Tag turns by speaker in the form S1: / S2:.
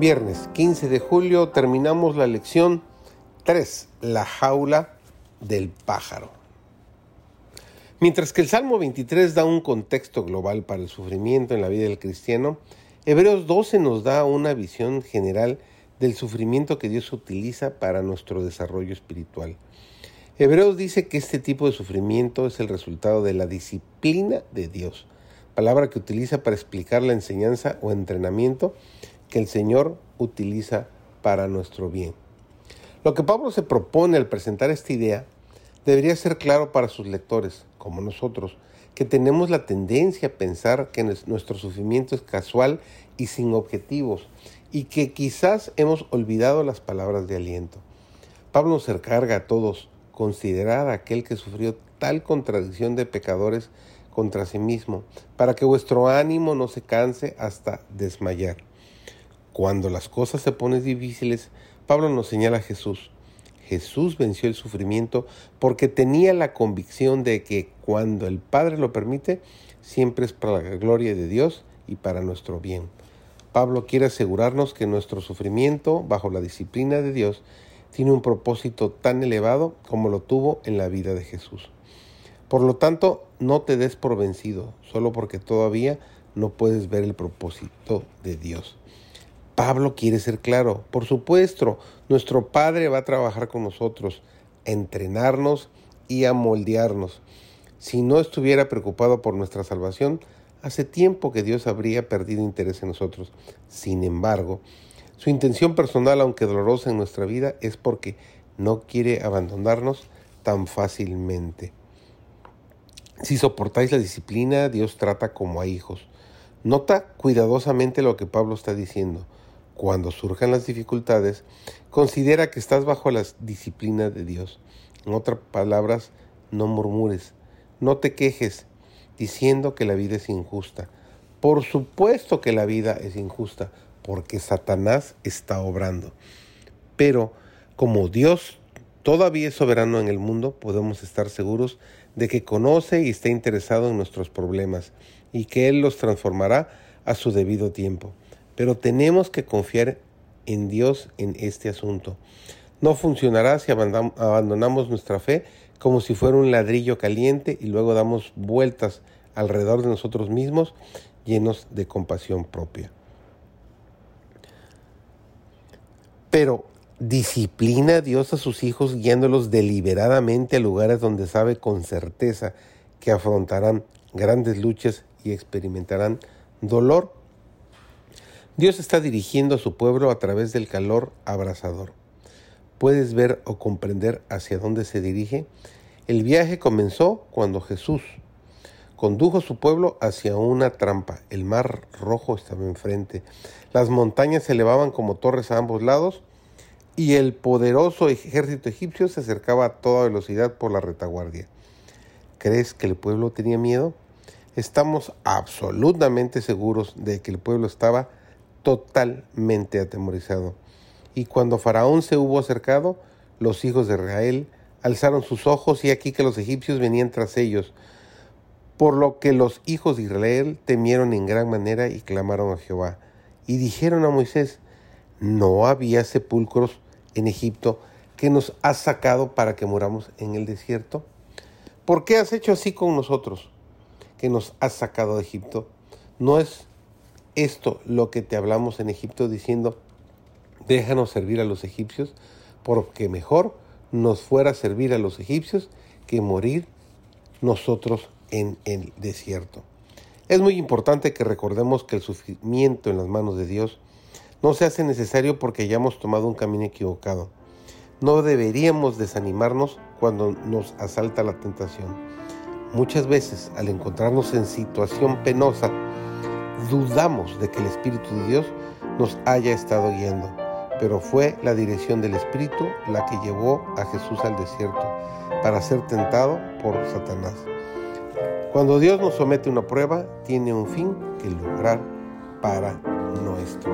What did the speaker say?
S1: Viernes 15 de julio terminamos la lección 3, la jaula del pájaro. Mientras que el Salmo 23 da un contexto global para el sufrimiento en la vida del cristiano, Hebreos 12 nos da una visión general del sufrimiento que Dios utiliza para nuestro desarrollo espiritual. Hebreos dice que este tipo de sufrimiento es el resultado de la disciplina de Dios, palabra que utiliza para explicar la enseñanza o entrenamiento que el Señor utiliza para nuestro bien. Lo que Pablo se propone al presentar esta idea debería ser claro para sus lectores, como nosotros, que tenemos la tendencia a pensar que nuestro sufrimiento es casual y sin objetivos, y que quizás hemos olvidado las palabras de aliento. Pablo nos encarga a todos considerar a aquel que sufrió tal contradicción de pecadores contra sí mismo, para que vuestro ánimo no se canse hasta desmayar. Cuando las cosas se ponen difíciles, Pablo nos señala a Jesús. Jesús venció el sufrimiento porque tenía la convicción de que cuando el Padre lo permite, siempre es para la gloria de Dios y para nuestro bien. Pablo quiere asegurarnos que nuestro sufrimiento, bajo la disciplina de Dios, tiene un propósito tan elevado como lo tuvo en la vida de Jesús. Por lo tanto, no te des por vencido, solo porque todavía no puedes ver el propósito de Dios. Pablo quiere ser claro. Por supuesto, nuestro Padre va a trabajar con nosotros, a entrenarnos y a moldearnos. Si no estuviera preocupado por nuestra salvación, hace tiempo que Dios habría perdido interés en nosotros. Sin embargo, su intención personal, aunque dolorosa en nuestra vida, es porque no quiere abandonarnos tan fácilmente. Si soportáis la disciplina, Dios trata como a hijos. Nota cuidadosamente lo que Pablo está diciendo cuando surjan las dificultades, considera que estás bajo la disciplina de Dios. En otras palabras, no murmures, no te quejes diciendo que la vida es injusta. Por supuesto que la vida es injusta, porque Satanás está obrando. Pero como Dios todavía es soberano en el mundo, podemos estar seguros de que conoce y está interesado en nuestros problemas y que Él los transformará a su debido tiempo. Pero tenemos que confiar en Dios en este asunto. No funcionará si abandonamos nuestra fe como si fuera un ladrillo caliente y luego damos vueltas alrededor de nosotros mismos llenos de compasión propia. Pero disciplina a Dios a sus hijos guiándolos deliberadamente a lugares donde sabe con certeza que afrontarán grandes luchas y experimentarán dolor Dios está dirigiendo a su pueblo a través del calor abrasador. ¿Puedes ver o comprender hacia dónde se dirige? El viaje comenzó cuando Jesús condujo a su pueblo hacia una trampa. El mar rojo estaba enfrente. Las montañas se elevaban como torres a ambos lados y el poderoso ejército egipcio se acercaba a toda velocidad por la retaguardia. ¿Crees que el pueblo tenía miedo? Estamos absolutamente seguros de que el pueblo estaba totalmente atemorizado. Y cuando Faraón se hubo acercado, los hijos de Israel alzaron sus ojos y aquí que los egipcios venían tras ellos, por lo que los hijos de Israel temieron en gran manera y clamaron a Jehová. Y dijeron a Moisés, ¿no había sepulcros en Egipto que nos has sacado para que muramos en el desierto? ¿Por qué has hecho así con nosotros, que nos has sacado de Egipto? ¿No es esto lo que te hablamos en Egipto diciendo, déjanos servir a los egipcios, porque mejor nos fuera servir a los egipcios que morir nosotros en el desierto. Es muy importante que recordemos que el sufrimiento en las manos de Dios no se hace necesario porque hayamos tomado un camino equivocado. No deberíamos desanimarnos cuando nos asalta la tentación. Muchas veces, al encontrarnos en situación penosa, dudamos de que el Espíritu de Dios nos haya estado guiando, pero fue la dirección del Espíritu la que llevó a Jesús al desierto para ser tentado por Satanás. Cuando Dios nos somete a una prueba, tiene un fin que lograr para nuestro